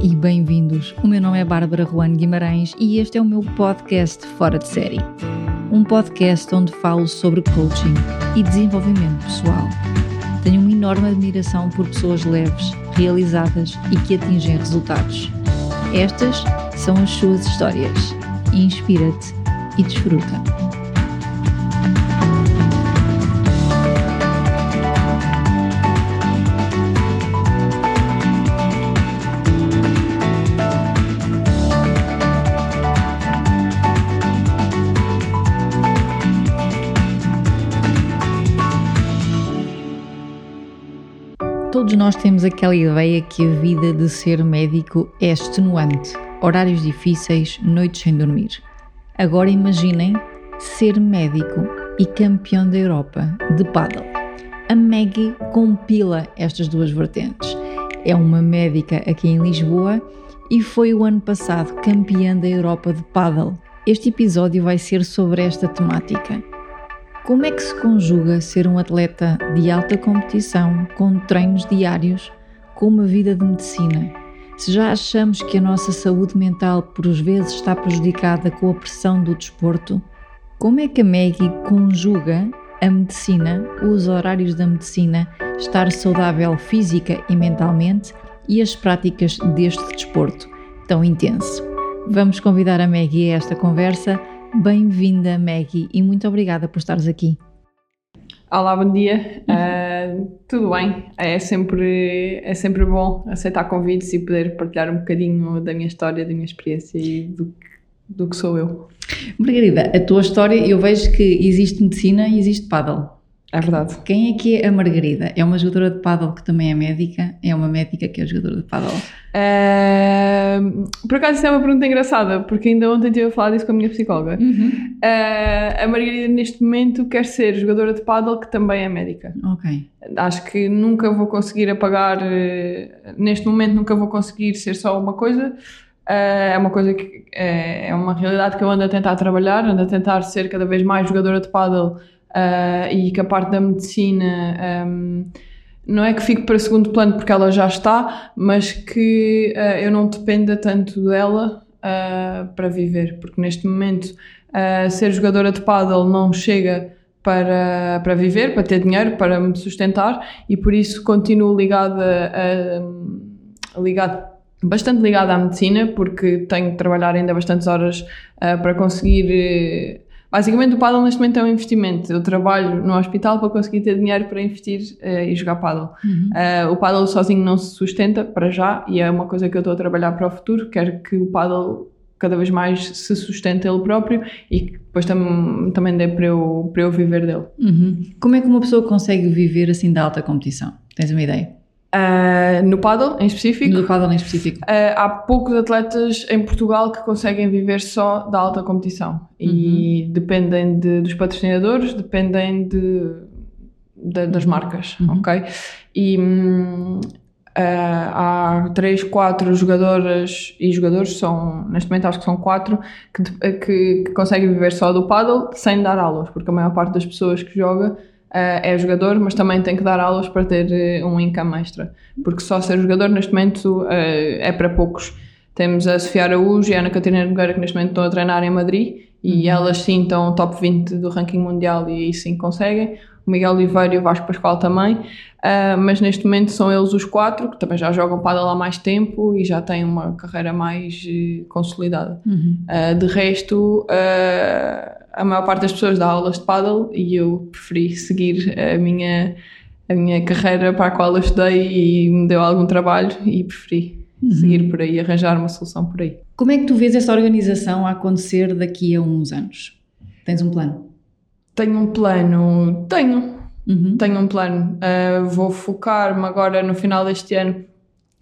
e bem-vindos. O meu nome é Bárbara Juan Guimarães e este é o meu podcast Fora de Série. Um podcast onde falo sobre coaching e desenvolvimento pessoal. Tenho uma enorme admiração por pessoas leves, realizadas e que atingem resultados. Estas são as suas histórias. Inspira-te e desfruta. Todos nós temos aquela ideia que a vida de ser médico é extenuante, horários difíceis, noites sem dormir. Agora imaginem ser médico e campeão da Europa de paddle. A Maggie compila estas duas vertentes. É uma médica aqui em Lisboa e foi o ano passado campeã da Europa de paddle. Este episódio vai ser sobre esta temática como é que se conjuga ser um atleta de alta competição com treinos diários com uma vida de medicina? Se já achamos que a nossa saúde mental por vezes está prejudicada com a pressão do desporto, como é que a Maggie conjuga a medicina, os horários da medicina, estar saudável física e mentalmente e as práticas deste desporto tão intenso? Vamos convidar a Maggie a esta conversa Bem-vinda, Maggie, e muito obrigada por estares aqui. Olá, bom dia. Uh, tudo bem? É sempre, é sempre bom aceitar convites e poder partilhar um bocadinho da minha história, da minha experiência e do, do que sou eu. Margarida, a tua história, eu vejo que existe medicina e existe paddle. É verdade. Quem é que é a Margarida? É uma jogadora de paddle que também é médica? É uma médica que é jogadora de paddle? Uh, por acaso, isso é uma pergunta engraçada, porque ainda ontem estive a falar disso com a minha psicóloga. Uhum. Uh, a Margarida, neste momento, quer ser jogadora de paddle que também é médica. Ok. Acho que nunca vou conseguir apagar, uh, neste momento, nunca vou conseguir ser só uma coisa. é uma coisa que é, é uma realidade que eu ando a tentar trabalhar, ando a tentar ser cada vez mais jogadora de paddle uh, e que a parte da medicina um, não é que fique para segundo plano porque ela já está, mas que uh, eu não dependa tanto dela uh, para viver, porque neste momento ser jogadora de paddle não chega para, para viver, para ter dinheiro, para me sustentar e por isso continuo ligada a, a ligado bastante ligada à medicina, porque tenho que trabalhar ainda bastantes horas uh, para conseguir Basicamente, o paddle neste momento é um investimento. Eu trabalho no hospital para conseguir ter dinheiro para investir uh, e jogar paddle. Uhum. Uh, o paddle sozinho não se sustenta para já e é uma coisa que eu estou a trabalhar para o futuro. Quero que o paddle cada vez mais se sustente ele próprio e que depois tam também dê para eu, para eu viver dele. Uhum. Como é que uma pessoa consegue viver assim da alta competição? Tens uma ideia? Uh, no paddle em específico. No paddle em específico. Uh, há poucos atletas em Portugal que conseguem viver só da alta competição. Uhum. E dependem de, dos patrocinadores, dependem de, de das marcas, uhum. ok? E uh, há três, quatro jogadoras e jogadores, são, neste momento acho que são quatro, que, que, que conseguem viver só do paddle sem dar aulas, porque a maior parte das pessoas que joga Uh, é jogador, mas também tem que dar aulas para ter uh, um income extra, porque só ser jogador neste momento uh, é para poucos. Temos a Sofia Araújo e a Ana Catarina Nogueira que neste momento estão a treinar em Madrid e uhum. elas sim estão top 20 do ranking mundial e aí sim conseguem. O Miguel Oliveira e o Vasco Pascoal também, mas neste momento são eles os quatro que também já jogam para há mais tempo e já têm uma carreira mais consolidada. Uhum. de resto, a maior parte das pessoas dá aulas de paddle e eu preferi seguir a minha, a minha carreira para a qual eu estudei e me deu algum trabalho e preferi uhum. seguir por aí, arranjar uma solução por aí. Como é que tu vês essa organização a acontecer daqui a uns anos? Tens um plano? Tenho um plano, tenho. Uhum. Tenho um plano. Uh, vou focar-me agora no final deste ano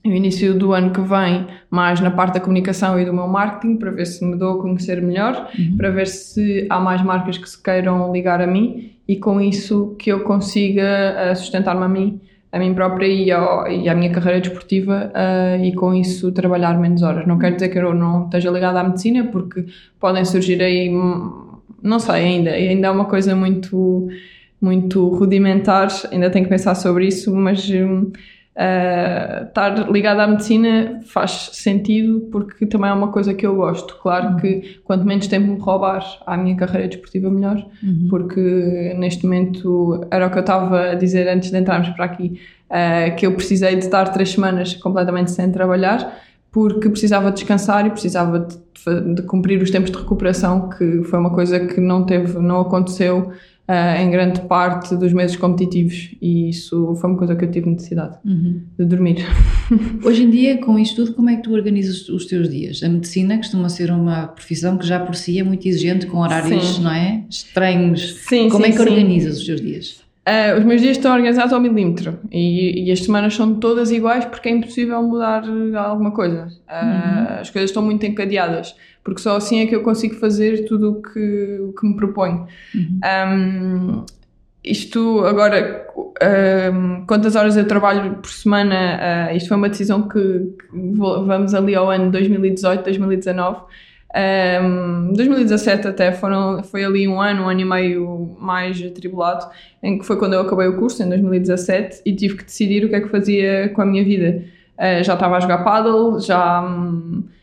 no início do ano que vem, mais na parte da comunicação e do meu marketing, para ver se me dou a conhecer melhor, uhum. para ver se há mais marcas que se queiram ligar a mim e com isso que eu consiga uh, sustentar-me a mim, a mim própria e, ao, e à minha carreira desportiva uh, e com isso trabalhar menos horas. Não quero dizer que eu não esteja ligada à medicina, porque podem surgir aí, hum, não sei ainda, ainda é uma coisa muito, muito rudimentar, ainda tenho que pensar sobre isso, mas. Um, Uh, estar ligado à medicina faz sentido porque também é uma coisa que eu gosto. Claro uhum. que quanto menos tempo me roubar à minha carreira desportiva, melhor, uhum. porque neste momento era o que eu estava a dizer antes de entrarmos para aqui, uh, que eu precisei de estar três semanas completamente sem trabalhar porque precisava descansar e precisava de, de cumprir os tempos de recuperação, que foi uma coisa que não teve, não aconteceu uh, em grande parte dos meses competitivos e isso foi uma coisa que eu tive necessidade uhum. de dormir. Hoje em dia, com isto tudo, como é que tu organizas os teus dias? A medicina costuma ser uma profissão que já por si é muito exigente, com horários, sim. não é? Estranhos. Sim, como sim, é que sim. organizas os teus dias? Uh, os meus dias estão organizados ao milímetro e, e, as semanas são todas iguais porque é impossível mudar alguma coisa. Uh, uhum. As coisas estão muito encadeadas porque só assim é que eu consigo fazer tudo o que, o que me proponho. Uhum. Um, isto agora, um, quantas horas eu trabalho por semana, uh, isto foi uma decisão que, que, vamos ali ao ano 2018, 2019. Um, 2017 até foram, foi ali um ano, um ano e meio mais atribulado, em que foi quando eu acabei o curso, em 2017, e tive que decidir o que é que fazia com a minha vida. Uh, já estava a jogar paddle, já... Um,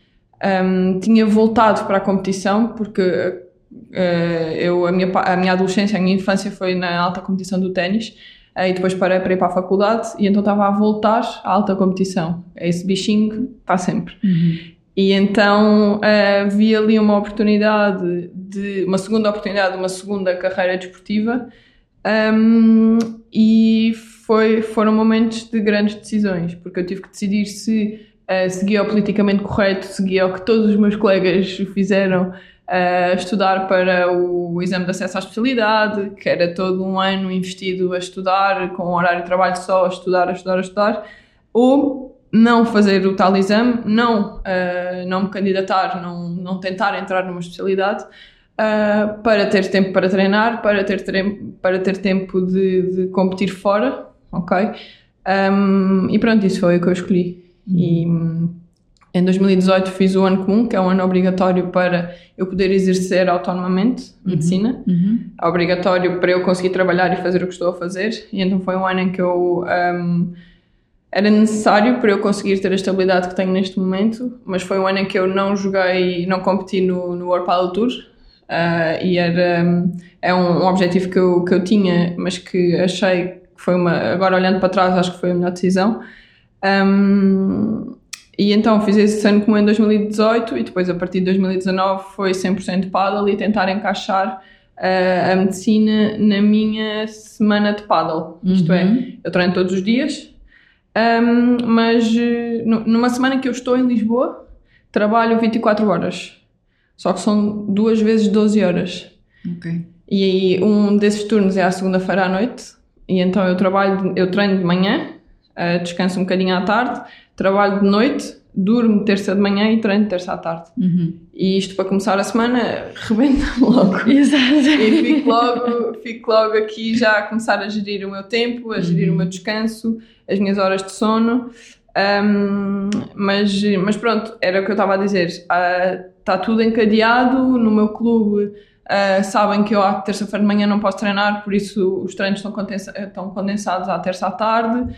um, tinha voltado para a competição porque uh, eu, a, minha, a minha adolescência, a minha infância foi na alta competição do ténis uh, e depois parei para ir para a faculdade e então estava a voltar à alta competição. Esse bichinho está sempre. Uhum. E então uh, vi ali uma oportunidade de uma segunda oportunidade, uma segunda carreira desportiva um, e foi, foram momentos de grandes decisões, porque eu tive que decidir se uh, seguia o politicamente correto, seguia o que todos os meus colegas fizeram, uh, estudar para o exame de acesso à especialidade, que era todo um ano investido a estudar, com um horário de trabalho só, a estudar, a estudar, a estudar, ou não fazer o tal exame, não, uh, não me candidatar, não, não tentar entrar numa especialidade, uh, para ter tempo para treinar, para ter, para ter tempo de, de competir fora, ok? Um, e pronto, isso foi o que eu escolhi. E em 2018 fiz o ano comum, que é um ano obrigatório para eu poder exercer autonomamente uhum. medicina. Uhum. É obrigatório para eu conseguir trabalhar e fazer o que estou a fazer. E então foi um ano em que eu. Um, era necessário para eu conseguir ter a estabilidade que tenho neste momento, mas foi um ano em que eu não joguei, não competi no, no World Padel Tour. Uh, e era é um, um, objetivo que eu, que eu tinha, mas que achei que foi uma. Agora olhando para trás, acho que foi a melhor decisão. Um, e então fiz esse ano como em 2018 e depois a partir de 2019 foi 100% paddle e tentar encaixar uh, a medicina na minha semana de paddle. Uhum. Isto é, uhum. eu treino todos os dias, um, mas uh, numa semana que eu estou em Lisboa, trabalho 24 horas. Só que são duas vezes 12 horas. Okay. E aí um desses turnos é à segunda-feira à noite. E então eu trabalho, eu treino de manhã uh, descanso um bocadinho à tarde, trabalho de noite, durmo terça de manhã e treino terça à tarde. Uhum. E isto para começar a semana rebenta logo. Exato. E fico logo, fico logo aqui já a começar a gerir o meu tempo, a gerir uhum. o meu descanso, as minhas horas de sono. Um, mas, mas pronto, era o que eu estava a dizer. Está uh, tudo encadeado no meu clube. Uh, sabem que eu à terça-feira de manhã não posso treinar, por isso os treinos estão, condensa estão condensados à terça à tarde.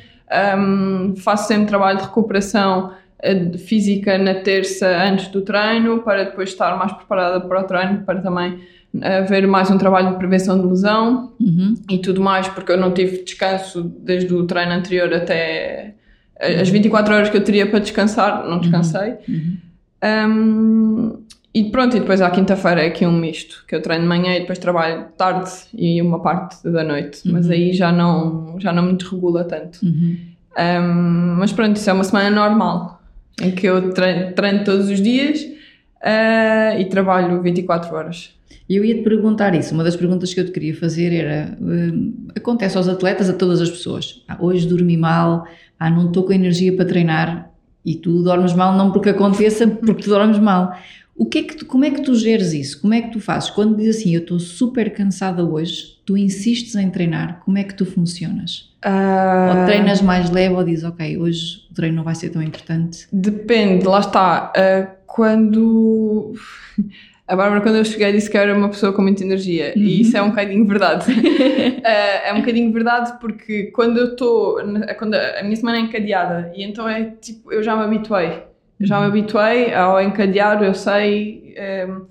Um, faço sempre trabalho de recuperação uh, física na terça antes do treino, para depois estar mais preparada para o treino, para também haver uh, mais um trabalho de prevenção de lesão uhum. e tudo mais, porque eu não tive descanso desde o treino anterior até as 24 horas que eu teria para descansar, não descansei. Uhum. Um, e pronto, e depois à quinta-feira é aqui um misto, que eu treino de manhã e depois trabalho tarde e uma parte da noite, uhum. mas aí já não, já não me desregula tanto. Uhum. Um, mas pronto, isso é uma semana normal, em que eu treino, treino todos os dias uh, e trabalho 24 horas. Eu ia te perguntar isso. Uma das perguntas que eu te queria fazer era: uh, acontece aos atletas, a todas as pessoas. Ah, hoje dormi mal, ah, não estou com energia para treinar e tu dormes mal, não porque aconteça, porque tu dormes mal. O que é que tu, como é que tu geres isso? Como é que tu fazes? Quando diz assim, eu estou super cansada hoje, tu insistes em treinar, como é que tu funcionas? Uh... Ou treinas mais leve ou dizes, ok, hoje o treino não vai ser tão importante? Depende, lá está. Uh, quando. A Bárbara, quando eu cheguei, disse que eu era uma pessoa com muita energia. Uhum. E isso é um bocadinho verdade. uh, é um bocadinho verdade porque quando eu estou. Quando a minha semana é encadeada, e então é tipo, eu já me habituei. Já me uhum. habituei ao encadear, eu sei. Ehm,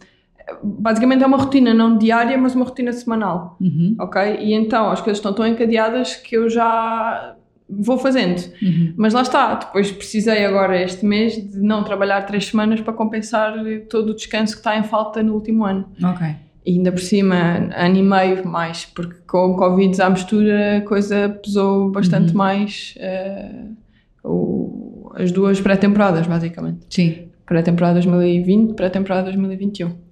basicamente é uma rotina não diária, mas uma rotina semanal. Uhum. Ok? E então as coisas estão tão encadeadas que eu já vou fazendo. Uhum. Mas lá está, depois precisei agora este mês de não trabalhar três semanas para compensar todo o descanso que está em falta no último ano. Ok. E ainda por cima, ano e meio mais, porque com o Covid à mistura a coisa pesou bastante uhum. mais uh, o, as duas pré-temporadas, basicamente. Sim. Pré-temporada 2020, pré-temporada 2021.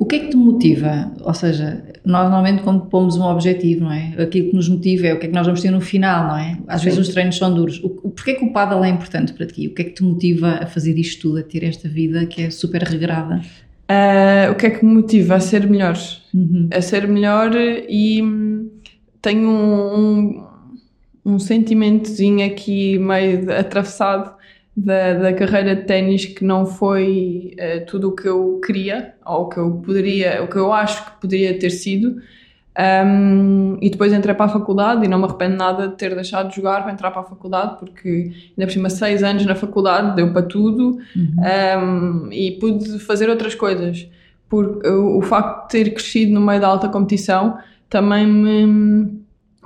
O que é que te motiva? Ou seja, nós normalmente quando pomos um objetivo, não é? Aquilo que nos motiva é o que é que nós vamos ter no final, não é? Às Sim. vezes os treinos são duros. O, porquê que o paddle é importante para ti? O que é que te motiva a fazer isto tudo, a ter esta vida que é super regrada? Uh, o que é que me motiva a ser melhor? Uhum. A ser melhor e tenho um, um, um sentimentozinho aqui meio atravessado da, da carreira de ténis que não foi uh, tudo o que eu queria ou o que eu poderia, o que eu acho que poderia ter sido. Um, e depois entrei para a faculdade e não me arrependo nada de ter deixado de jogar para entrar para a faculdade, porque ainda por cima, seis anos na faculdade deu para tudo uhum. um, e pude fazer outras coisas. Por, o, o facto de ter crescido no meio da alta competição também me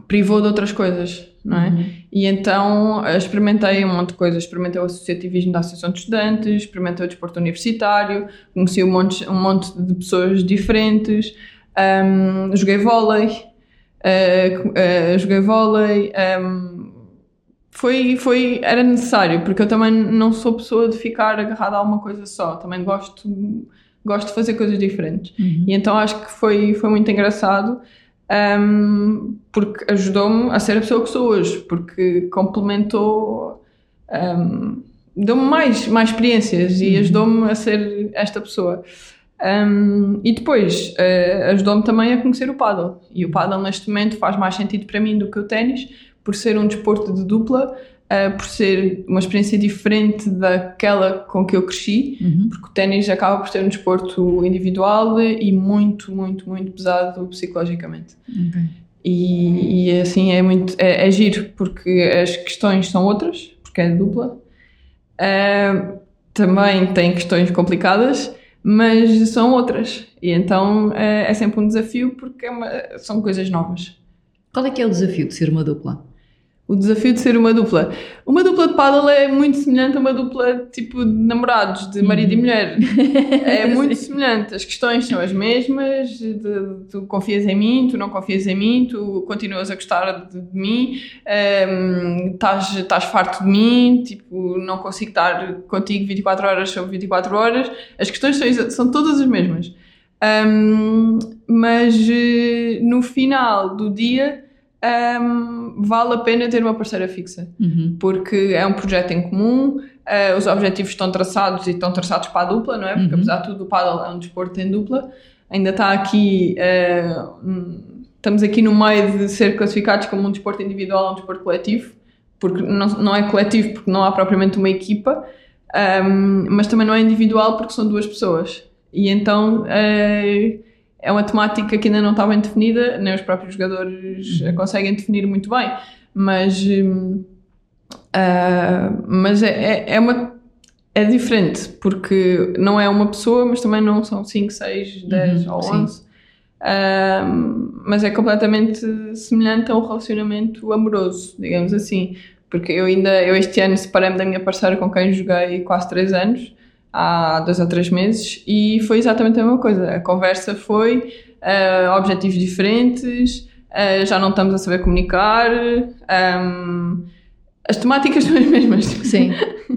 privou de outras coisas não é? Uhum. E então eh, experimentei um monte de coisas. Experimentei o associativismo da Associação de Estudantes, experimentei o desporto universitário, conheci um monte, um monte de pessoas diferentes, um, joguei vôlei, uh, uh, joguei vôlei. Um, foi, foi, era necessário, porque eu também não sou pessoa de ficar agarrada a uma coisa só, também gosto, gosto de fazer coisas diferentes. Uhum. E então acho que foi, foi muito engraçado um, porque ajudou-me a ser a pessoa que sou hoje, porque complementou, um, deu-me mais, mais experiências e uhum. ajudou-me a ser esta pessoa. Um, e depois uh, ajudou-me também a conhecer o paddle. E o paddle neste momento faz mais sentido para mim do que o ténis, por ser um desporto de dupla uh, por ser uma experiência diferente daquela com que eu cresci, uhum. porque o ténis acaba por ser um desporto individual e muito, muito, muito pesado psicologicamente. Okay. E, e, assim é muito é, é, giro porque as questões são outras, porque é dupla. Uh, também tem questões complicadas, mas são outras. E então uh, é sempre um desafio porque é uma, são coisas novas. Qual é que é o desafio de ser uma dupla? O desafio de ser uma dupla. Uma dupla de paddle é muito semelhante a uma dupla tipo de namorados, de marido e uhum. mulher. É muito semelhante. As questões são as mesmas. De, tu confias em mim, tu não confias em mim, tu continuas a gostar de, de mim, um, estás, estás farto de mim, tipo, não consigo estar contigo 24 horas sobre 24 horas. As questões são, são todas as mesmas. Um, mas eh, no final do dia um, vale a pena ter uma parceira fixa, uhum. porque é um projeto em comum, uh, os objetivos estão traçados e estão traçados para a dupla, não é? Porque uhum. apesar de tudo o paddle é um desporto em dupla, ainda está aqui, uh, estamos aqui no meio de ser classificados como um desporto individual ou um desporto coletivo, porque não, não é coletivo porque não há propriamente uma equipa, um, mas também não é individual porque são duas pessoas. E então... Uh, é uma temática que ainda não está bem definida, nem os próprios jogadores uhum. conseguem definir muito bem, mas, uh, mas é, é, é, uma. É diferente, porque não é uma pessoa, mas também não são 5, 6, 10 ou 11. Uh, mas é completamente semelhante a um relacionamento amoroso, digamos assim. Porque eu ainda, eu este ano separei-me da minha parceira com quem joguei quase 3 anos há dois ou três meses e foi exatamente a mesma coisa. A conversa foi uh, objetivos diferentes, uh, já não estamos a saber comunicar, um, as temáticas são as mesmas. Sim,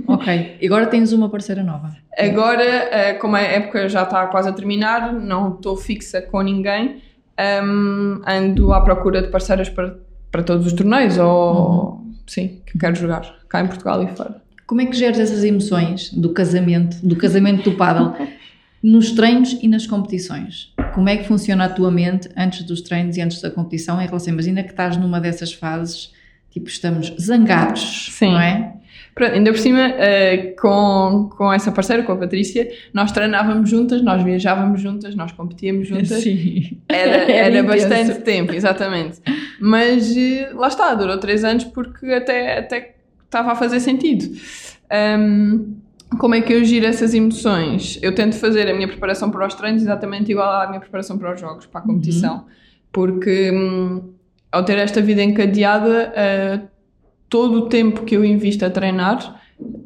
ok. E agora tens uma parceira nova. Agora, uh, como a época já está quase a terminar, não estou fixa com ninguém, um, ando à procura de parceiras para, para todos os torneios, ou uhum. sim, que quero jogar cá em Portugal e fora. Como é que geres essas emoções do casamento, do casamento do paddle, nos treinos e nas competições? Como é que funciona a tua mente antes dos treinos e antes da competição em relação, imagina que estás numa dessas fases, tipo estamos zangados, Sim. não é? Pronto, ainda por cima, uh, com, com essa parceira, com a Patrícia, nós treinávamos juntas, nós viajávamos juntas, nós competíamos juntas. Sim. Era, era bastante tempo, exatamente. Mas uh, lá está, durou três anos porque até, até estava a fazer sentido. Um, como é que eu giro essas emoções? Eu tento fazer a minha preparação para os treinos exatamente igual à minha preparação para os jogos, para a competição. Uhum. Porque hum, ao ter esta vida encadeada, uh, todo o tempo que eu invisto a treinar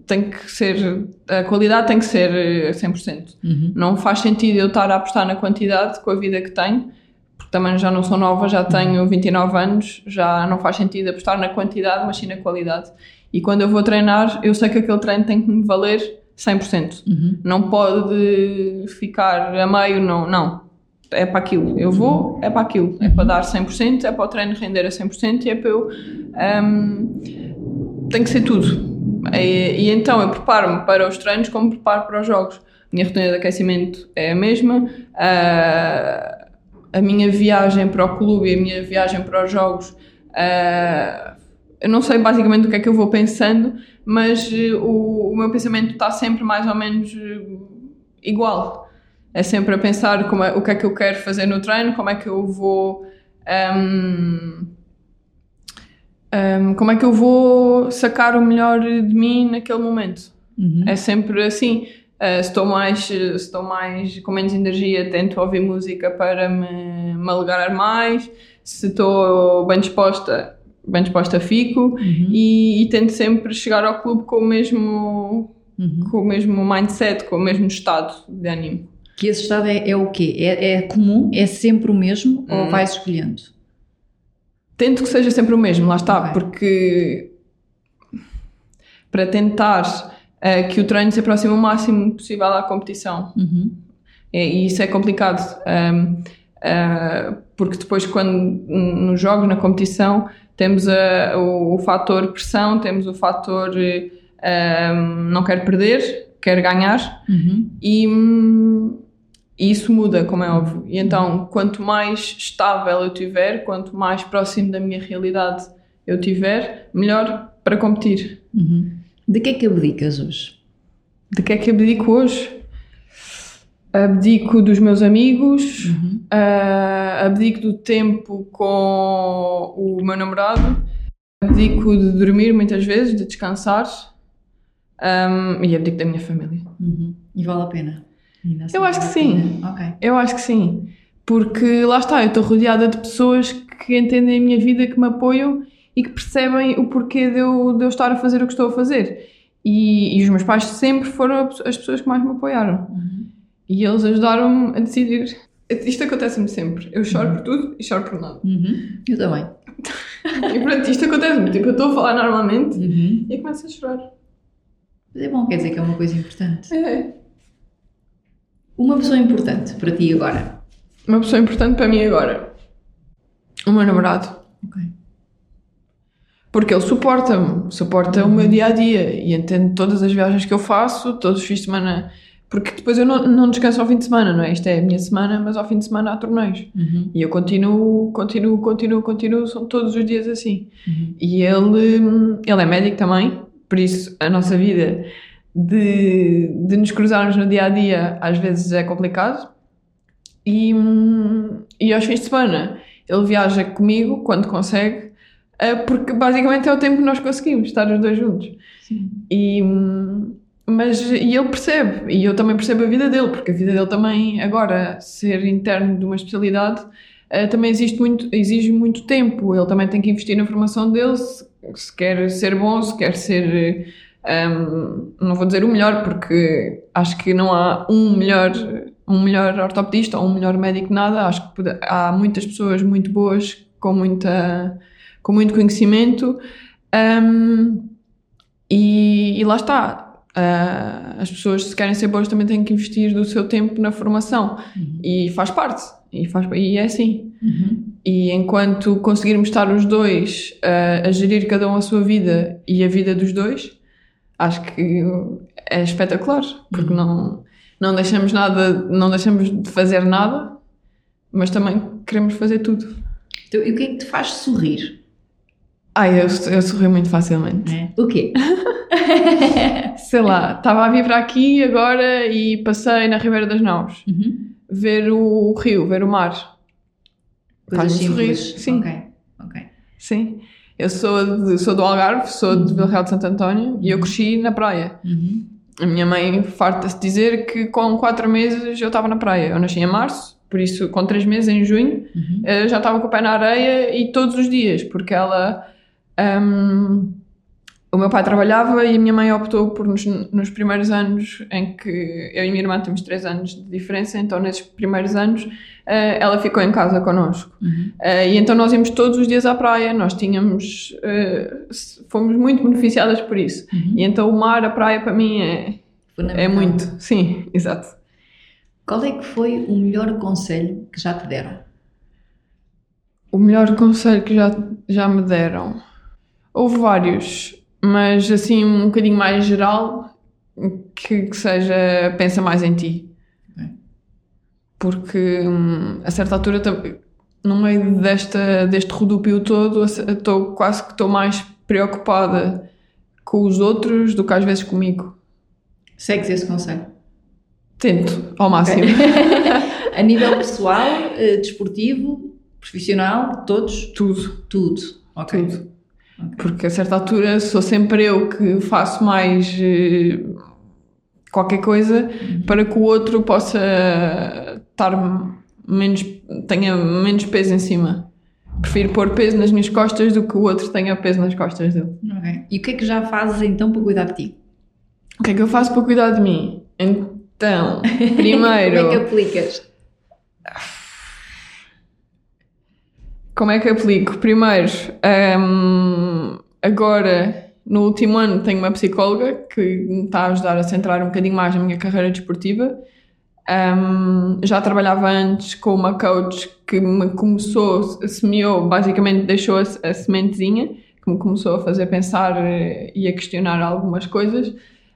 tem que ser, a qualidade tem que ser 100%. Uhum. Não faz sentido eu estar a apostar na quantidade com a vida que tenho, porque também já não sou nova, já tenho 29 anos, já não faz sentido apostar na quantidade, mas sim na qualidade. E quando eu vou treinar, eu sei que aquele treino tem que me valer 100%. Uhum. Não pode ficar a meio, não. não. É para aquilo. Eu vou, é para aquilo. É para dar 100%, é para o treino render a 100% e é para eu. Um, tem que ser tudo. E, e então eu preparo-me para os treinos como preparo para os jogos. A minha rotina de aquecimento é a mesma. Uh, a minha viagem para o clube e a minha viagem para os jogos. Uh, eu não sei basicamente o que é que eu vou pensando, mas uh, o, o, meu pensamento está sempre mais ou menos uh, igual. É sempre a pensar como é, o que é que eu quero fazer no treino, como é que eu vou. Um, um, como é que eu vou sacar o melhor de mim naquele momento? Uhum. É sempre assim. Uh, estou mais, estou mais com menos energia, tento ouvir música para me, me alegrar mais. Se estou bem disposta, bem disposta fico uhum. e, e, tento sempre chegar ao clube com o mesmo uhum. com o mesmo mindset, com o mesmo estado de ânimo. Que esse estado é, é o quê? É, é, comum? É sempre o mesmo ou hum. vais escolhendo? Tento que seja sempre o mesmo, lá está, okay. porque para tentar uh, que o treino se aproxime o máximo possível à competição. Uhum. É, e isso é complicado. Um, uh, porque depois quando nos jogos, na competição, temos a, o, o fator pressão, temos o fator um, não quero perder, quero ganhar uhum. e, e, isso muda, como é óbvio. E então, quanto mais estável eu tiver, quanto mais próximo da minha realidade eu tiver, melhor para competir. Uhum. De que é que abdicas hoje? De que é que abdico hoje? Abdico dos meus amigos, uhum. uh, abdico do tempo com o meu namorado, abdico de dormir muitas vezes, de descansar um, e abdico da minha família. Uhum. E vale a pena? Eu acho que sim. Okay. Eu acho que sim. Porque lá está, eu estou rodeada de pessoas que entendem a minha vida, que me apoiam e que percebem o porquê de eu, de eu estar a fazer o que estou a fazer. E, e os meus pais sempre foram as pessoas que mais me apoiaram. Uhum. E eles ajudaram-me a decidir. Isto acontece-me sempre. Eu choro uhum. por tudo e choro por nada. Uhum. Eu também. e pronto, isto acontece-me. Tipo, eu estou a falar normalmente uhum. e começo a chorar. Mas é bom, quer dizer que é uma coisa importante. É. Uma pessoa importante para ti agora? Uma pessoa importante para mim agora? O meu namorado. Ok. Porque ele suporta-me, suporta o meu dia a dia e entende todas as viagens que eu faço, todos os fins de semana porque depois eu não, não descanso ao fim de semana, não é? Isto é a minha semana, mas ao fim de semana há torneios. Uhum. E eu continuo, continuo, continuo, continuo, são todos os dias assim. Uhum. E ele, ele é médico também, por isso a nossa vida de, de nos cruzarmos no dia a dia às vezes é complicado. E, e aos fins de semana ele viaja comigo quando consegue, eh, porque basicamente é o tempo que nós conseguimos estar os dois juntos. Sim. E mas e ele percebe, e eu também percebo a vida dele, porque a vida dele também, agora, ser interno de uma especialidade, uh, também existe muito, exige muito tempo. Ele também tem que investir na formação dele, se, se quer ser bom, se quer ser. Um, ehm, não vou dizer o melhor, porque acho que não há um melhor, um melhor ortopedista ou um melhor médico, nada. Acho que há muitas pessoas muito boas, com, muita, com muito conhecimento. Um, ehm, e, e lá está Uh, as pessoas, se querem ser boas, também têm que investir do seu tempo na formação. Uhum. E faz parte. E, faz, e é assim. Uhum. E enquanto conseguirmos estar os dois uh, a gerir cada um a sua vida e a vida dos dois, acho que é espetacular. Porque uhum. não, não deixamos nada, não deixamos de fazer nada, mas também queremos fazer tudo. Então, e o que é que te faz sorrir? Ai, eu, eu sorri muito facilmente. É. O quê? Sei lá, estava a vir para aqui agora e passei na Ribeira das Naus. Uhum. Ver o rio, ver o mar. Coisas Faz-me sorrir, simples. sim. Ok, ok. Sim. Eu sou, de, sou do Algarve, sou de Vila Real de Santo António e eu cresci na praia. Uhum. A minha mãe farta-se dizer que com 4 meses eu estava na praia. Eu nasci em março, por isso com 3 meses, em junho, Uhum. eu já estava com o pé na areia e todos os dias, porque ela. Hum, o meu pai trabalhava e a minha mãe optou por, nos, nos primeiros anos em que eu e minha irmã temos 3 anos de diferença, então nesses primeiros anos eh, ela ficou em casa connosco. Uhum. Eh, e então nós íamos todos os dias à praia, nós tínhamos. eh, fomos muito beneficiadas por isso. Uhum. E então o mar, a praia para mim é, é muito. Sim, exato. Qual é que foi o melhor conselho que já te deram? O melhor conselho que já, já me deram. Houve vários, mas assim um bocadinho mais geral, que, que seja pensa mais em ti. Ok. Porque hum, a certa altura, no meio desta, deste rodopio todo, estou quase que estou mais preocupada com os outros do que às vezes comigo. Segues esse conselho? Tento, ao máximo. A nível pessoal, eh, desportivo, profissional, todos? Tudo. Tudo. Ok. Tudo. Porque a certa altura sou sempre eu que faço mais eh, qualquer coisa para que o outro possa estar menos, tenha menos peso em cima. Prefiro pôr peso nas minhas costas do que o outro tenha peso nas costas dele. Ok. E o que é que já fazes então para cuidar de ti? O que é que eu faço para cuidar de mim? Então, Como primeiro. é que aplicas? Como é que aplico? Primeiro, hum, agora no último ano tenho uma psicóloga que me está a ajudar a centrar um bocadinho mais na minha carreira desportiva. Hum, já trabalhava antes com uma coach que me começou, semeou, basicamente deixou a, a sementezinha, que me começou a fazer pensar eh, e a questionar algumas coisas.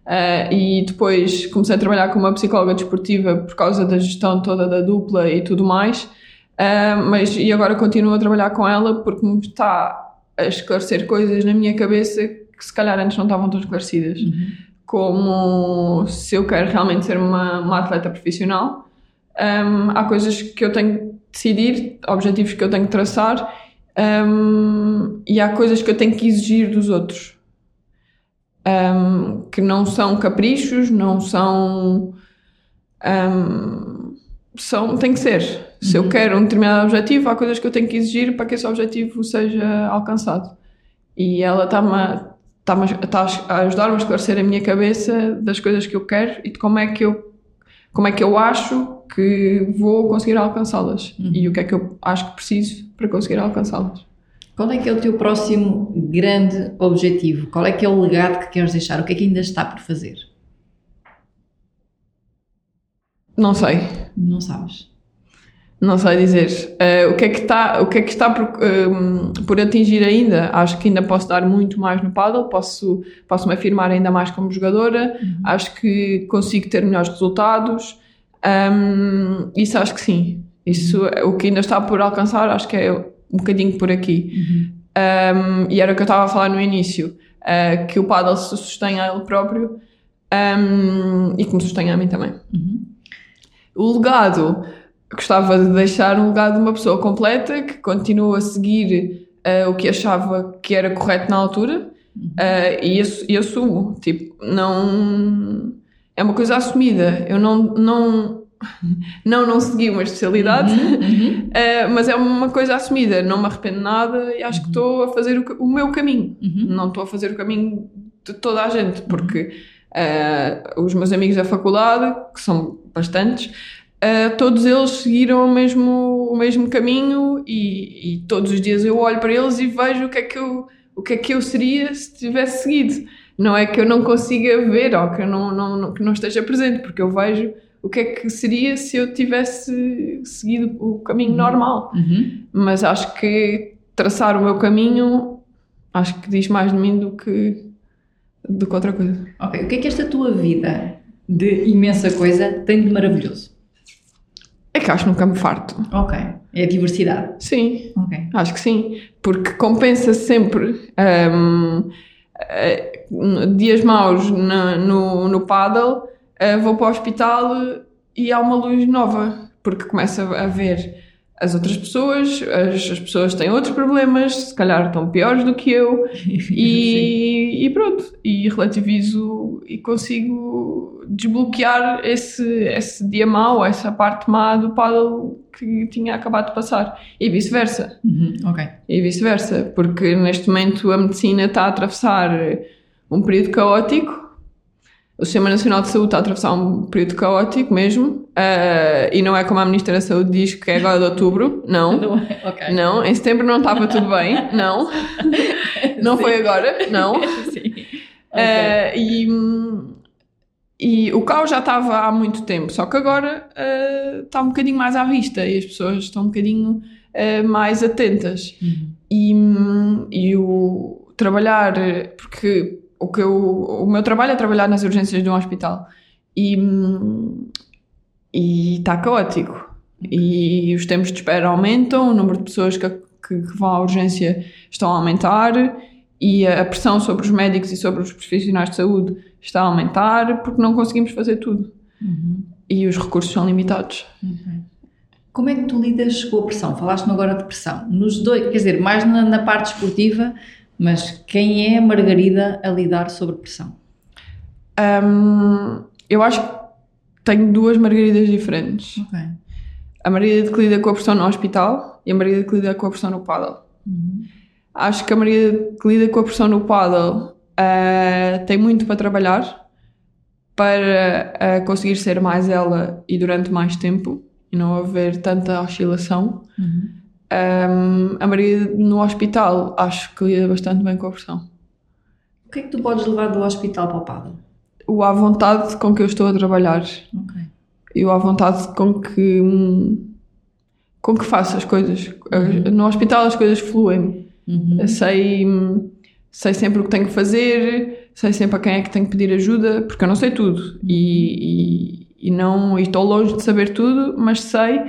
Uh, e depois comecei a trabalhar com uma psicóloga desportiva por causa da gestão toda da dupla e tudo mais. Uh, mas e agora continuo a trabalhar com ela porque me está a esclarecer coisas na minha cabeça que se calhar antes não estavam tão esclarecidas. Como se eu quero realmente ser uma, uma atleta profissional, um, há coisas que eu tenho que decidir, objetivos que eu tenho que traçar, um, e há coisas que eu tenho que exigir dos outros. Um, que não são caprichos, não são. são tem que ser. Se eu quero um determinado objetivo, há coisas que eu tenho que exigir para que esse objetivo seja alcançado. E ela está-me a, a- está a ajudar-me a esclarecer a minha cabeça das coisas que eu quero e de como é que eu, como é que eu acho que vou conseguir alcançá-las e o que é que eu acho que preciso para conseguir alcançá-las. Qual é que é o teu próximo grande objetivo? Qual é que é o legado que queres deixar? O que é que ainda está por fazer? Não sei. Não sabes. Não sei dizer. Eh, o que é que está, o que é que está por, ehm, por atingir ainda? Acho que ainda posso dar muito mais no paddle, posso, posso me afirmar ainda mais como jogadora, acho que consigo ter melhores resultados. Ehm, isso acho que sim. Isso é o que ainda está por alcançar, acho que é um bocadinho por aqui. Um, e era o que eu estava a falar no início, uh, que o paddle se sustém a ele próprio um, e que me sustém a mim também. Uhum. O legado, gostava de deixar um legado de uma pessoa completa que continua a seguir uh, o que achava que era correto na altura uh, e eu assumo, tipo, não... É uma coisa assumida, eu não... não não, não segui uma especialidade, Uhum. Uh, mas é uma coisa assumida, não me arrependo de nada e acho que estou a fazer o, o meu caminho. Uhum. Não estou a fazer o caminho de toda a gente, porque os meus amigos da faculdade, que são bastantes, uh, todos eles seguiram o mesmo, o mesmo caminho e, e todos os dias eu olho para eles e vejo o que é que eu, o que é que eu seria se tivesse seguido. Não é que eu não consiga ver ou que eu não, não, não- que não esteja presente, porque eu vejo o que é que seria se eu tivesse seguido o caminho normal. Uhum. Mas acho que traçar o meu caminho acho que diz mais de mim do que, do que outra coisa. Ok, o que é que esta tua vida de imensa coisa tem de maravilhoso? Que acho nunca me farto. Ok. É a diversidade. Sim, Ok. acho que sim. Porque compensa sempre hum, eh, dias maus na- no, no paddle, eh, vou para o hospital e há uma luz nova. Porque começa a ver as outras pessoas, as, as pessoas têm outros problemas, se calhar estão piores do que eu, e, e pronto, e relativizo e consigo desbloquear esse, esse dia mau, essa parte má do paddle que tinha acabado de passar, e vice-versa. Uhum, Ok. E vice-versa, porque neste momento a medicina está a atravessar um período caótico, o Sistema Nacional de Saúde está a atravessar um período caótico mesmo, ah, e não é como a Ministra da Saúde diz que é agora de outubro, não. Não é? Ok. Não, em setembro não estava tudo bem, não. Não foi agora, não. Sim. Eh, e, e o caos já estava há muito tempo, só que agora eh, está um bocadinho mais à vista e as pessoas estão um bocadinho mais atentas. Uhum. E, e o trabalhar, porque o, que eu, o meu trabalho é trabalhar nas urgências de um hospital e está caótico. E os tempos de espera aumentam, o número de pessoas que, que, que vão à urgência estão a aumentar e a pressão sobre os médicos e sobre os profissionais de saúde está a aumentar porque não conseguimos fazer tudo. Uhum. E os recursos são limitados. Ok. Como é que tu lidas com a pressão? Falaste-me agora de pressão. Nos dois, quer dizer, mais na, na parte esportiva, mas quem é a Margarida a lidar sobre pressão? Hum, eu acho que tenho duas Margaridas diferentes. Ok. A Margarida que lida com a pressão no hospital e a Margarida que lida com a pressão no paddle. Uhum. Acho que a Margarida que lida com a pressão no paddle ah, tem muito para trabalhar para ah, conseguir ser mais ela e durante mais tempo e não haver tanta oscilação. Uhum. Um, a Margarida no hospital acho que lida bastante bem com a pressão. O que é que tu podes levar do hospital para o paddle? O à vontade com que eu estou a trabalhar Ok. e o à vontade com que com que faço as coisas. Uhum. No hospital as coisas fluem. Uhum. Sei, sei sempre o que tenho que fazer, sei sempre a quem é que tenho que pedir ajuda, porque eu não sei tudo e, e, e não e estou longe de saber tudo, mas sei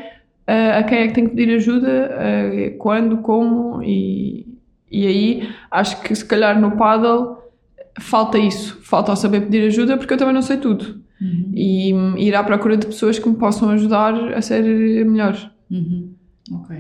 ah, a quem é que tenho que pedir ajuda, ah, quando, como e, e aí acho que se calhar no paddle falta isso, falta o saber pedir ajuda porque eu também não sei tudo Uhum. e ir à procura de pessoas que me possam ajudar a ser melhor. Uhum. Ok.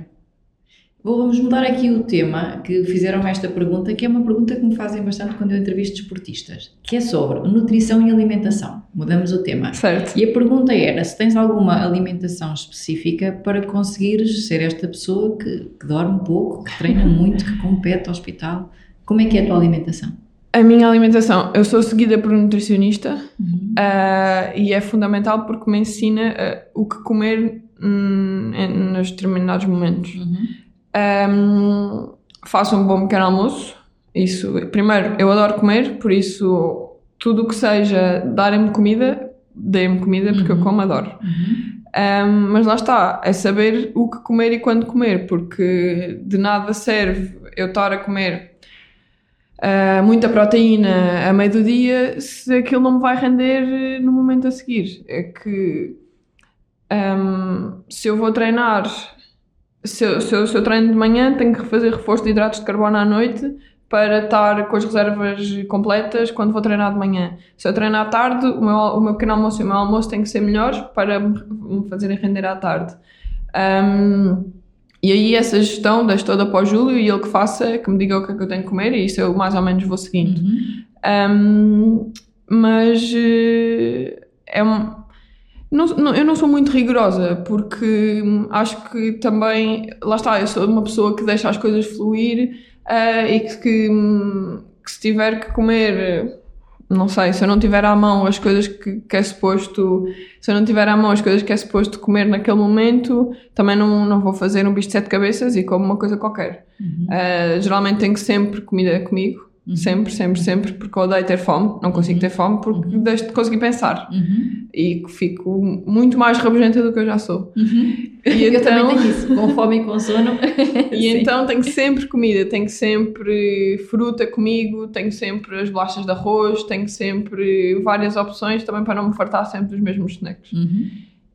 Vamos mudar aqui o tema que fizeram esta pergunta, que é uma pergunta que me fazem bastante quando eu entrevisto esportistas, que é sobre nutrição e alimentação. Mudamos o tema. Certo. E a pergunta era se tens alguma alimentação específica para conseguires ser esta pessoa que, que dorme pouco, que treina muito, que compete ao hospital. Como é que é a tua alimentação? A minha alimentação, eu sou seguida por um nutricionista Uhum. ah, e é fundamental porque me ensina ah, o que comer hum, em- nos determinados momentos. Uhum. Um, faço um bom pequeno almoço. Isso, primeiro, eu adoro comer, por isso tudo o que seja darem-me comida, deem-me comida porque eu Uhum. como adoro. Uhum. Um, mas lá está, é saber o que comer e quando comer, porque de nada serve eu estar a comer ah, muita proteína a meio do dia se aquilo não me vai render no momento a seguir. É que um, se eu vou treinar, se eu, se, eu, se eu treino de manhã, tenho que fazer reforço de hidratos de carbono à noite para estar com as reservas completas quando vou treinar de manhã. Se eu treino à tarde, o meu, o meu pequeno almoço e o meu almoço têm que ser melhores para me fazerem render à tarde. Um, e aí essa gestão deixo toda para o Júlio e ele que faça, que me diga o que é que eu tenho que comer e isso eu mais ou menos vou seguindo. Uhum. Um, mas eh, é um, não, não- eu não sou muito rigorosa porque hum, acho que também, lá está, eu sou uma pessoa que deixa as coisas fluir ah, e que, que, hum, que se tiver que comer, não sei, se eu não tiver à mão as coisas que, que é suposto, se eu não tiver à mão as coisas que é suposto comer naquele momento, também não, não vou fazer um bicho de sete cabeças e como uma coisa qualquer. Uhum. Ah, geralmente tenho sempre comida comigo. Uhum. Sempre, sempre, sempre, porque eu odeio ter fome, não consigo ter fome porque Uhum. deixo de conseguir pensar Uhum. e fico muito mais rabugenta do que eu já sou. Uhum. E eu também então, tenho isso, com fome e com sono. e então tenho sempre comida, tenho sempre fruta comigo, tenho sempre as bolachas de arroz, tenho sempre várias opções também para não me fartar sempre dos mesmos snacks. Uhum.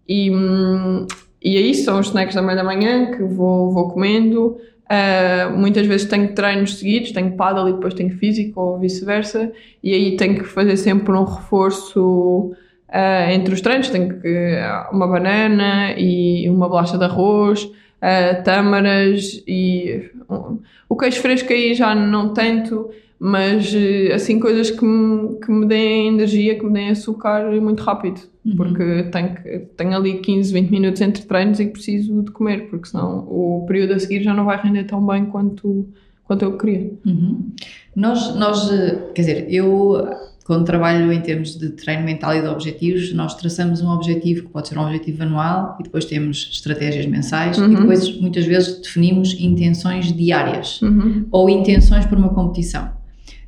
E, hum, e aí são os snacks da meia da manhã que vou, vou comendo. Uh, muitas vezes tenho treinos seguidos, tenho paddle e depois tenho físico ou vice-versa, e aí tenho que fazer sempre um reforço uh, entre os treinos. Tenho que, uma banana e uma bolacha de arroz, uh, tâmaras e um, o queijo fresco aí já não tanto, mas assim coisas que me, que me deem energia, que me deem açúcar muito rápido, uhum. porque tenho, tenho ali 15, 20 minutos entre treinos e preciso de comer, porque senão o período a seguir já não vai render tão bem quanto, quanto eu queria. Uhum. Nós, nós, quer dizer, eu quando trabalho em termos de treino mental e de objetivos, nós traçamos um objetivo que pode ser um objetivo anual e depois temos estratégias mensais uhum. e depois muitas vezes definimos intenções diárias uhum. ou intenções para uma competição.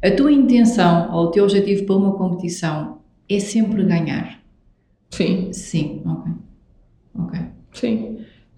A tua intenção ou o teu objetivo para uma competição é sempre ganhar? Sim. Sim, ok. Ok. Sim.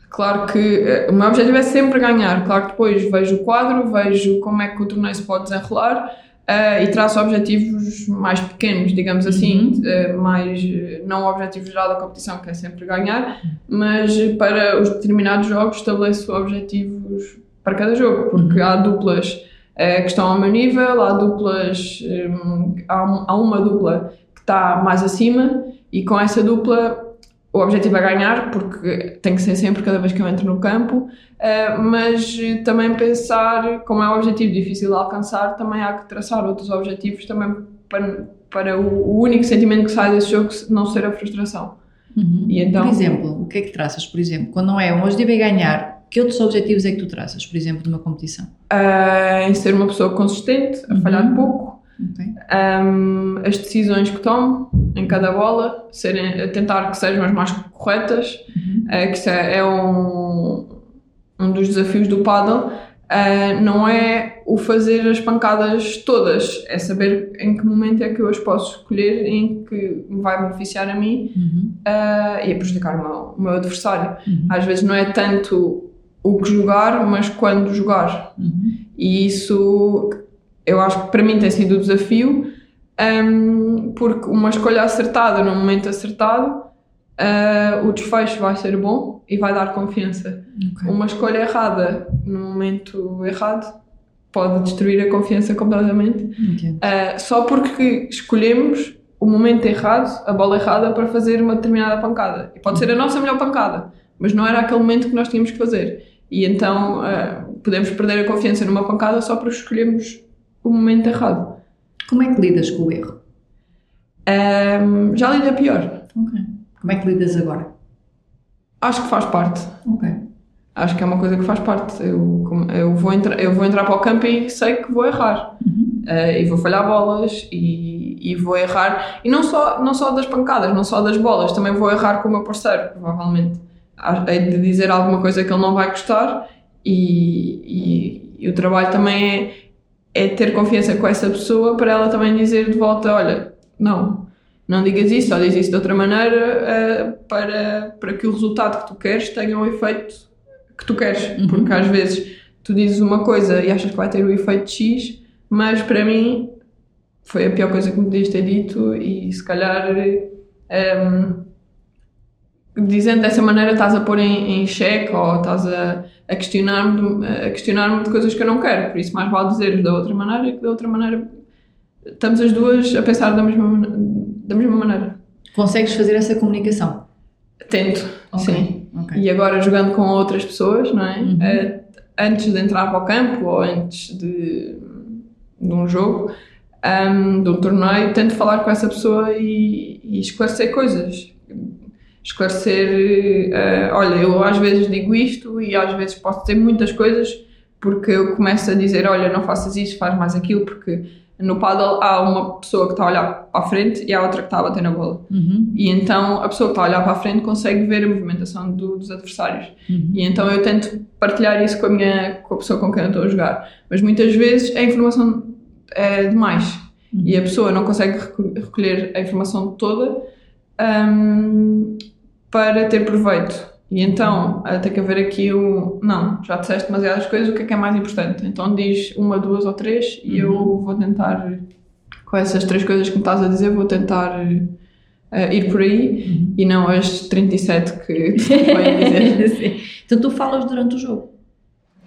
Claro que uh, o meu objetivo é sempre ganhar. Claro que depois vejo o quadro, vejo como é que o torneio se pode desenrolar uh, e traço objetivos mais pequenos, digamos assim, uhum. uh, mais não o objetivo geral da competição, que é sempre ganhar, mas para os determinados jogos estabeleço objetivos para cada jogo, porque uhum. há duplas uh, que estão ao meu nível, há duplas, um, há, há uma dupla que está mais acima e com essa dupla o objetivo é ganhar, porque tem que ser sempre cada vez que eu entro no campo, uh, mas também pensar, como é um objetivo difícil de alcançar, também há que traçar outros objetivos também para, para o, o único sentimento que sai desse jogo não ser a frustração. Uhum. E então, por exemplo, o que é que traças? Por exemplo, quando não é um objetivo é ganhar, que outros objetivos é que tu traças, por exemplo, numa competição? Uh, em ser uma pessoa consistente, a uhum. falhar pouco, Okay. Um, as decisões que tomo em cada bola, serem, tentar que sejam as mais corretas, uhum. uh, que isso é, é, um, um dos desafios do paddle. Uh, não é o fazer as pancadas todas, é saber em que momento é que eu as posso escolher em que me vai beneficiar a mim uhum. uh, e a prejudicar o meu, o meu adversário. Uhum. Às vezes não é tanto o que jogar, mas quando jogar. Uhum. E isso eu acho que para mim tem sido o desafio, um, porque uma escolha acertada no momento acertado, uh, o desfecho vai ser bom e vai dar confiança. Okay. Uma escolha errada no momento errado pode destruir a confiança completamente, uh, só porque escolhemos o momento errado, a bola errada, para fazer uma determinada pancada. E pode ser a nossa melhor pancada, mas não era aquele momento que nós tínhamos que fazer. E então uh, podemos perder a confiança numa pancada só porque escolhemos o momento errado. Como é que lidas com o erro? Um, já lidei pior. Ok. Como é que lidas agora? Acho que faz parte. Ok. Acho que é uma coisa que faz parte. Eu, eu, vou, entrar, eu vou entrar para o campo e sei que vou errar. Uhum. Uh, e vou falhar bolas e, e, vou errar. E não só, não só das pancadas, não só das bolas, também vou errar com o meu parceiro, provavelmente. Hei de dizer alguma coisa que ele não vai gostar e, e, e o trabalho também é é ter confiança com essa pessoa para ela também dizer de volta: olha, não, não digas isso, só diz isso de outra maneira uh, para, para que o resultado que tu queres tenha o efeito que tu queres. Uhum. Porque às vezes tu dizes uma coisa e achas que vai ter o efeito X, mas para mim foi a pior coisa que me podias ter dito e se calhar. Um, ehm, dizendo dessa maneira estás a pôr em, em xeque ou estás a, a questionar-me a questionar de coisas que eu não quero, por isso mais vale dizer da outra maneira que da outra maneira estamos as duas a pensar da mesma, da mesma maneira. Consegues fazer essa comunicação? Tento, okay. sim. Okay. E agora jogando com outras pessoas, não é? Uhum. Uh, antes de entrar para o campo ou antes de, de um jogo, um, de um torneio, tento falar com essa pessoa e, e esclarecer coisas esclarecer, uh, olha, eu às vezes digo isto e às vezes posso dizer muitas coisas porque eu começo a dizer, olha, não faças isto, faz mais aquilo, porque no paddle há uma pessoa que está a olhar para a frente e há outra que está a bater na bola. Uhum. E então a pessoa que está a olhar para a frente consegue ver a movimentação do, dos adversários. Uhum. E então eu tento partilhar isso com a, minha, com a pessoa com quem eu estou a jogar. Mas muitas vezes a informação é demais uhum. e a pessoa não consegue recolher a informação toda. Um, para ter proveito. E então tem que haver aqui o. Não, já disseste demasiadas coisas, o que é que é mais importante? Então diz uma, duas ou três e uhum. eu vou tentar, com essas três coisas que me estás a dizer, vou tentar uh, ir por aí Uhum. e não as 37 que tu dizer. Sim. Então tu falas durante o jogo?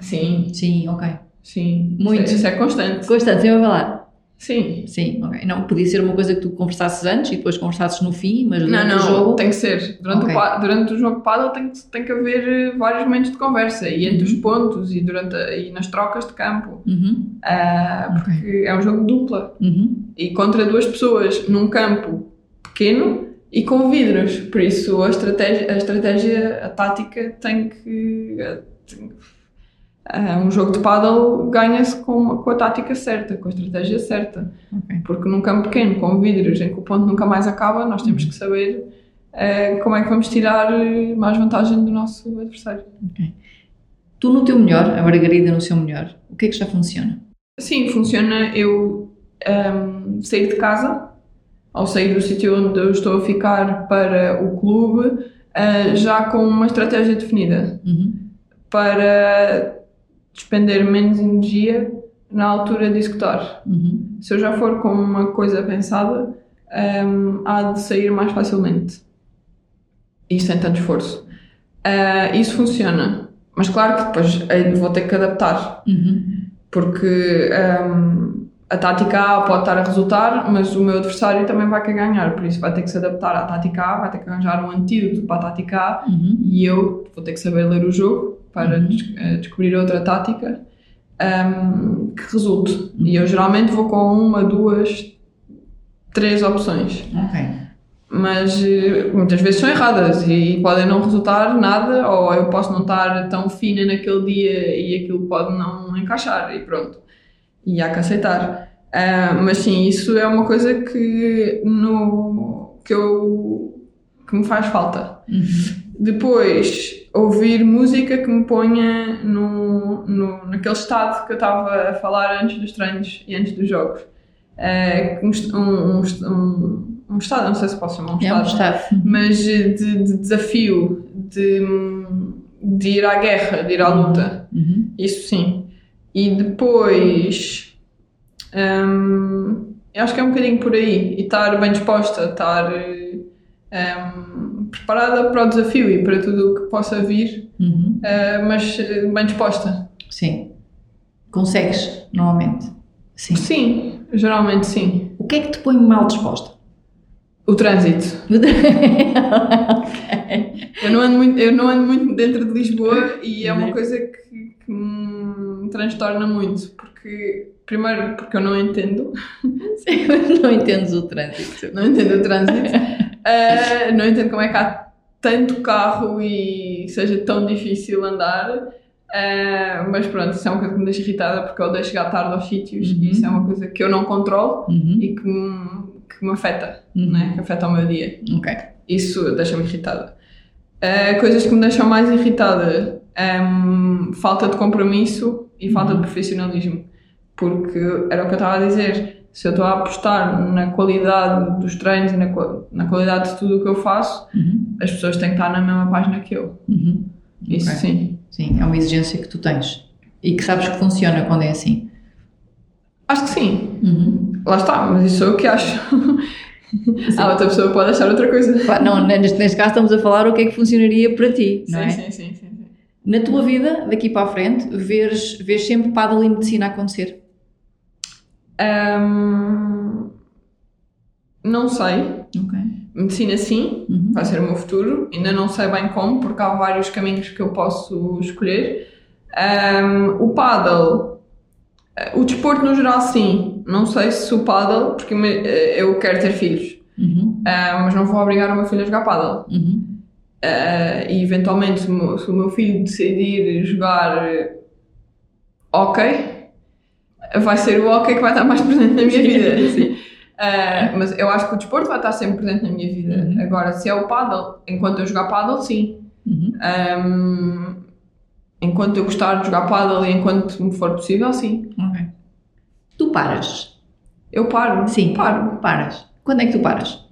Sim, Sim, ok. sim. Muito. Isso é, é constante. Constante, sempre a falar? Sim. Sim, ok. Não, podia ser uma coisa que tu conversasses antes e depois conversasses no fim, mas Não, durante não, o jogo... tem que ser. Durante, Ok. o, durante o jogo de paddle tem que, tem que haver eh, vários momentos de conversa e entre Uhum. os pontos e, durante a- e nas trocas de campo. Uhum, ok. porque é um jogo dupla Uhum. e contra duas pessoas num campo pequeno e com vidros. Por isso a estratégia, a, estratégia, a tática tem que. eh, tem- um jogo de paddle ganha-se com, com a tática certa, com a estratégia certa. ok. Porque num campo pequeno, com vidros, em que o ponto nunca mais acaba, nós temos que saber eh, como é que vamos tirar eh, mais vantagem do nosso adversário. Tu no teu melhor, a Margarida no seu melhor, o que é que já funciona? Sim, funciona eu ehm, sair de casa, ou sair do sítio onde eu estou a ficar para o clube, eh, já com uma estratégia definida, Uhum. para despender menos energia na altura de executar. Uhum. Se eu já for com uma coisa pensada, hum, há de sair mais facilmente. E sem tanto esforço. Ah, isso funciona. Mas claro que depois de- vou ter que adaptar. Uhum. Porque hum, a tática A pode estar a resultar, mas o meu adversário também vai querer ganhar. Por isso vai ter que se adaptar à tática A, vai ter que arranjar um antídoto para a tática A. Uhum. E eu vou ter que saber ler o jogo para Uhum. des- eh, descobrir outra tática hum, que resulte. E eu geralmente vou com uma, duas, três opções. Ok. Mas eh, muitas vezes são erradas e podem não resultar nada, ou eu posso não estar tão fina naquele dia e aquilo pode não encaixar e pronto. E há que aceitar. Ah, mas sim, isso é uma coisa que, no, que, eu, que me faz falta. Uhum. Depois, ouvir música que me ponha no, no, naquele estado que eu estava a falar antes dos treinos e antes dos jogos. É, um, um, um, um estado, não sei se posso chamar um É um estado, estado. mas de, de desafio, de, de ir à guerra, de ir à luta. Uhum. Isso sim. E depois. eu acho que é um bocadinho por aí. E estar bem disposta, estar hum, preparada para o desafio e para tudo o que possa vir, Uhum. eh, mas eh, bem disposta. Sim. Consegues, normalmente. Sim. Sim, geralmente sim. O que é que te põe mal disposta? O trânsito. ok. Eu não ando muito, eu não ando muito dentro de Lisboa e é uma Né? coisa que, que me transtorna muito. Porque, primeiro, porque eu não entendo. Não entendes o trânsito. não entendo o trânsito, Ah, não entendo como é que há tanto carro e seja tão difícil andar. Ah, mas pronto, isso é uma coisa que me deixa irritada porque eu odeio chegar tarde aos sítios Uhum. e isso é uma coisa que eu não controlo Uhum. e que me, que me afeta, Uhum. né? que afeta o meu dia. Ok. Isso deixa-me irritada. Ah, coisas que me deixam mais irritada: hum, falta de compromisso e falta de profissionalismo. Porque era o que eu estava a dizer. Se eu estou a apostar na qualidade dos treinos e na, na qualidade de tudo o que eu faço, Uhum. as pessoas têm que estar na mesma página que eu. Uhum. Isso Ok. sim. Sim, é uma exigência que tu tens. E que sabes que funciona quando é assim. Acho que sim. Uhum. Lá está, mas isso sou eu que acho. a outra pessoa pode achar outra coisa. Pá, Não, neste, neste caso estamos a falar o que é que funcionaria para ti, não sim, é? sim, sim, sim, sim. Na tua vida, daqui para a frente, vês, vês sempre paddle e medicina acontecer? Hum, não sei. Ok. Medicina sim, Uhum. vai ser o meu futuro. Ainda não sei bem como, porque há vários caminhos que eu posso escolher. Ahm, o paddle, o desporto no geral sim. Não sei se o paddle, porque eh, eu quero ter filhos, Uhum. Mas não vou obrigar o meu filho a jogar paddle. Uhum. Ah, e eventualmente, se o, meu, se o meu filho decidir jogar eh, hockey, vai ser o hockey que vai estar mais presente na minha vida. Sim. Ah, mas eu acho que o desporto vai estar sempre presente na minha vida. Uhum. Agora, se é o paddle, enquanto eu jogar paddle, sim. Uhum. Ahm, enquanto eu gostar de jogar paddle e enquanto me for possível, sim. Ok. Tu paras? Eu paro. Sim. Paro. Paras. Quando é que tu paras?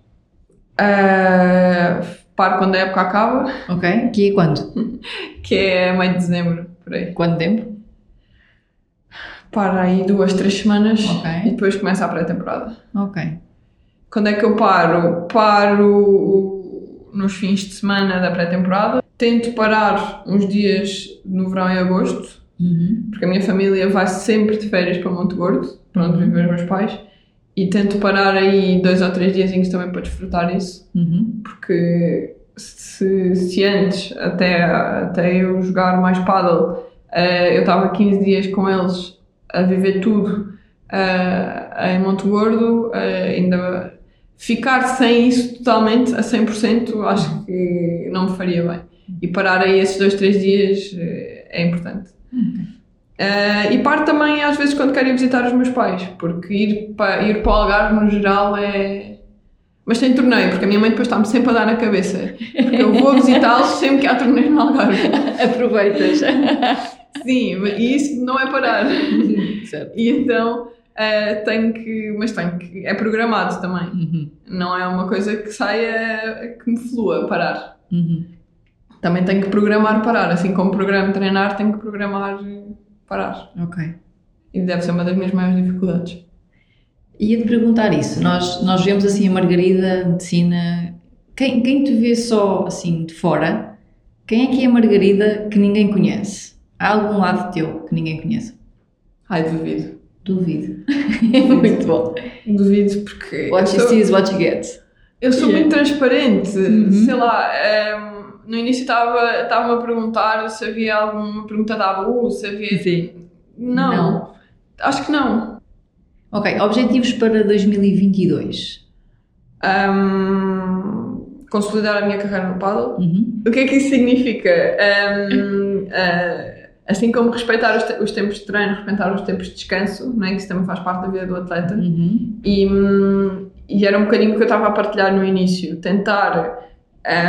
Ah, paro quando a época acaba, Ok. Que é quando? que é meio de dezembro, por aí. Quanto tempo? Paro aí duas, três semanas Ok. e depois começa a pré-temporada. Ok. Quando é que eu paro? Paro nos fins de semana da pré-temporada. Tento parar uns dias no verão e agosto, Uhum. porque a minha família vai sempre de férias para Monte Gordo, para onde vivem os meus pais. E tento parar aí dois ou três diazinhos também para desfrutar isso. Uhum. porque se, se antes, até, até eu jogar mais paddle, eh, eu estava 15 dias com eles a viver tudo eh, em Monte Gordo, eh, ainda ficar sem isso totalmente, a 100%, acho que não me faria bem. E parar aí esses dois, três dias eh, é importante. Eh, e paro também às vezes quando quero ir visitar os meus pais, porque ir para, ir para o Algarve no geral é. Mas tem torneio, porque a minha mãe depois está-me sempre a dar na cabeça. Porque eu vou visitá-los sempre que há torneio no Algarve. Aproveitas. Sim, e isso não é parar. certo. E então tenho que. Mas tenho que. É programado também. Uhum. Não é uma coisa que saia. que me flua parar. Uhum. Também tenho que programar parar. Assim como programo treinar, tenho que programar eh, parar. Ok. E deve ser uma das minhas maiores dificuldades. Ia-te perguntar isso. Nós, nós vemos assim a Margarida, medicina. Quem, quem te vê só assim de fora, quem é que é a Margarida que ninguém conhece? Há algum lado teu que ninguém conhece? Ai, duvido. Duvido. muito bom. Duvido porque. What you sou- see is what you get. Eu sou Yeah. muito transparente, Uhum. sei lá. ehm, no início estava- estava-me a perguntar se havia alguma pergunta da ABU, se havia. Sim. Não, Não. acho que não. Ok, objetivos para 2022. Ehm, consolidar a minha carreira no paddle. Uhum. O que é que isso significa? Ehm, eh, assim como respeitar os, te- os tempos de treino, respeitar os tempos de descanso, não é? que isso também faz parte da vida do atleta. Uhum. E, e era um bocadinho o que eu estava a partilhar no início, tentar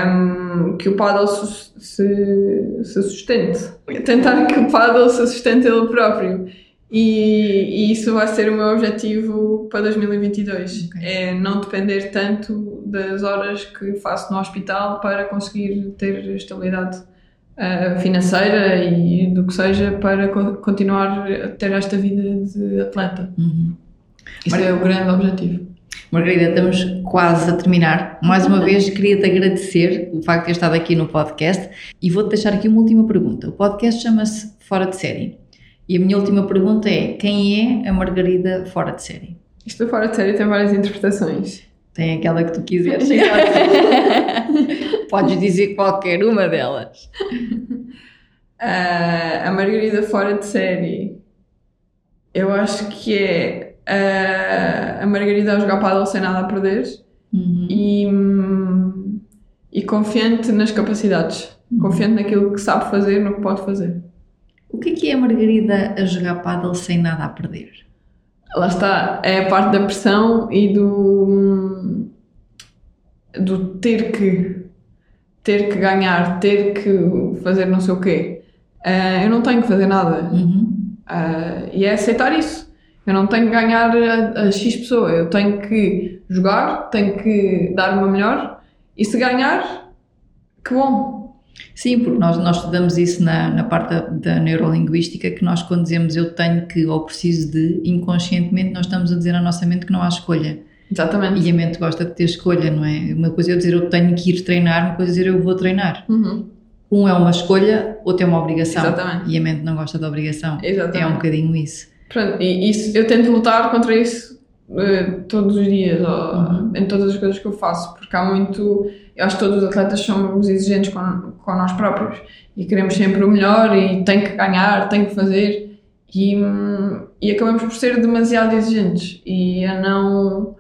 hum, que o paddle su- se, se sustente, tentar que o paddle se sustente ele próprio. E, e isso vai ser o meu objetivo para 2022. Ok. É não depender tanto das horas que faço no hospital para conseguir ter estabilidade ah, financeira e do que seja para co- continuar a ter esta vida de atleta. Uhum. Isso é o grande objetivo. Margarida, estamos quase a terminar. Mais uma vez, queria-te agradecer o facto de ter estado aqui no podcast e vou-te deixar aqui uma última pergunta. O podcast chama-se Fora de Série. E a minha última pergunta é: quem é a Margarida fora de série? Isto do fora de série tem várias interpretações. Tem aquela que tu quiseres. Podes dizer qualquer uma delas. Ah, a Margarida fora de série, eu acho que é ah, a Margarida a jogar paddle sem nada a perder Uhum. e, e confiante nas capacidades, confiante naquilo que sabe fazer, no que pode fazer. O que é que é a Margarida a jogar paddle sem nada a perder? Lá está, é a parte da pressão e do, do ter que, ter que ganhar, ter que fazer não sei o quê. Ah, eu não tenho que fazer nada. Uhum. Ah, e é aceitar isso. Eu não tenho que ganhar a, a X pessoa, eu tenho que jogar, tenho que dar o meu melhor e se ganhar, que bom. Sim, porque nós, nós estudamos isso na, na parte da, da neurolinguística, que nós quando dizemos eu tenho que ou preciso de, inconscientemente nós estamos a dizer à nossa mente que não há escolha. Exatamente. E a mente gosta de ter escolha, não é? Uma coisa é eu dizer eu tenho que ir treinar, uma coisa é dizer eu vou treinar. Uhum. Um é uma escolha, outro é uma obrigação. Exatamente. E a mente não gosta da obrigação. Exatamente. É um bocadinho isso. Pronto, e isso, eu tento lutar contra isso eh, todos os dias, Uhum. em todas as coisas que eu faço, porque há muito. Eu acho que todos os atletas somos exigentes com, com nós próprios e queremos sempre o melhor e tem que ganhar, tem que fazer, e, hum, e acabamos por ser demasiado exigentes e a não,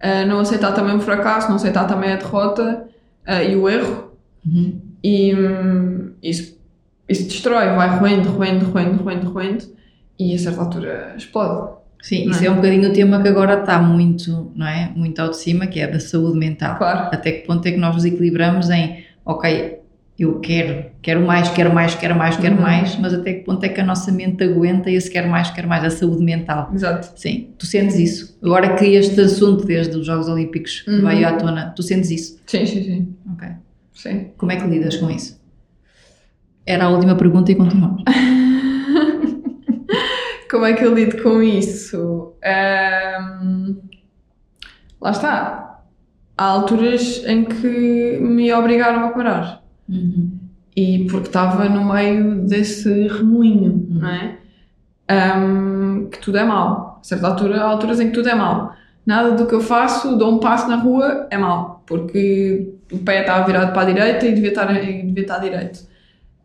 a não aceitar também o fracasso, não aceitar também a derrota eh, e o erro, Uhum. e hum, isso, isso destrói, vai roendo, roendo, roendo, roendo, roendo, e a certa altura explode. Sim, Não isso é? é um bocadinho o tema que agora está muito, não é? Muito ao de cima, que é da saúde mental. Claro. Até que ponto é que nós nos equilibramos em, ok, eu quero, quero mais, quero mais, quero mais, quero Uhum. mais, mas até que ponto é que a nossa mente aguenta esse quero mais, quero mais, a saúde mental. Exato. Sim, tu sentes isso. Agora que este assunto desde os Jogos Olímpicos Uhum. veio à tona, tu sentes isso. Sim, sim, sim. Ok. sim. Como é que lidas com isso? Era a última pergunta e continuamos. Como é que eu lido com isso? Ahm, lá está. há alturas em que me obrigaram a parar. Uhum. E porque estava no meio desse remoinho, não é? Um, que tudo é mau. A certa altura, há alturas em que tudo é mau. Nada do que eu faço, dou um passo na rua, é mau. Porque o pé estava virado para a direita e devia estar, e devia estar direito.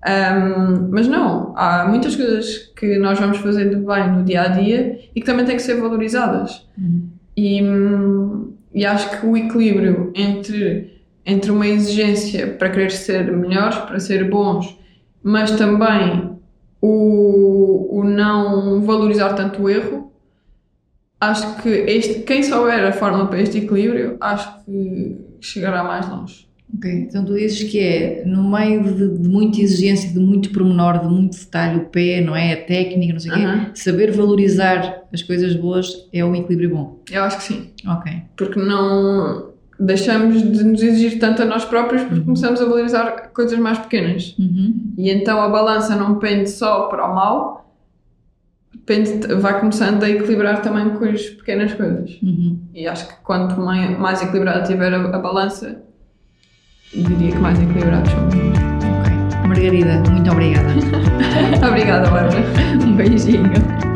Um, mas não, há muitas coisas que nós vamos fazendo bem no dia a dia e que também têm que ser valorizadas. Uhum. E, hum, e acho que o equilíbrio entre, entre uma exigência para querer ser melhores, para ser bons, mas também o, o não valorizar tanto o erro, acho que este, quem souber a forma para este equilíbrio, acho que chegará mais longe. Ok, então tu dizes que é no meio de, de muita exigência, de muito pormenor, de muito detalhe, o pé, não é? A técnica, não sei o quê, saber valorizar as coisas boas é um equilíbrio bom. Eu acho que sim. Ok. Porque não deixamos de nos exigir tanto a nós próprios porque começamos a valorizar coisas mais pequenas. Uhum. E então a balança não pende só para o mal, pende, vai começando a equilibrar também com as pequenas coisas. Uhum. E acho que quanto mai- mais equilibrada tiver a, a balança, diria que mais equilibrados somos. Margarida, muito obrigada. Obrigada, Bárbara. um beijinho.